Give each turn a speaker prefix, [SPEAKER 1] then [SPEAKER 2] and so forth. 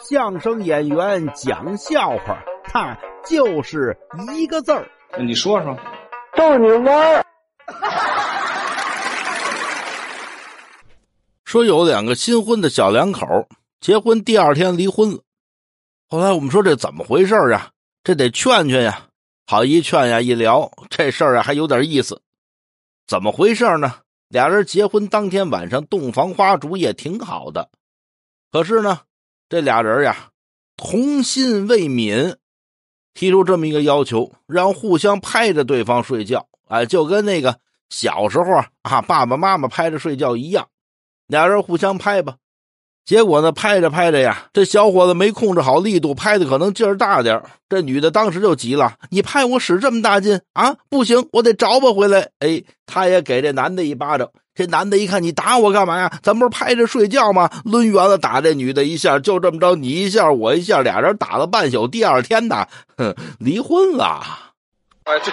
[SPEAKER 1] 相声演员讲笑话，他就是一个字儿。
[SPEAKER 2] 你说说，
[SPEAKER 3] 逗你玩儿。
[SPEAKER 4] 说有两个新婚的小两口，结婚第二天离婚了。后来我们说这怎么回事啊？这得劝劝呀。好一劝呀，一聊这事儿啊，还有点意思。怎么回事呢？俩人结婚当天晚上洞房花烛夜挺好的，可是呢，这俩人呀，童心未泯，提出这么一个要求，让互相拍着对方睡觉。哎，就跟那个小时候啊，爸爸妈妈拍着睡觉一样，俩人互相拍吧。结果呢，拍着拍着呀，这小伙子没控制好力度，拍的可能劲儿大点这女的当时就急了：“你拍我使这么大劲啊？不行，我得找吧回来。”哎，他也给这男的一巴掌。这男的一看，你打我干嘛呀？咱不是拍着睡觉吗？抡圆了打这女的一下，就这么着，你一下我一下，俩人打了半宿。第二天呢，哼，离婚了。
[SPEAKER 2] 哎，对。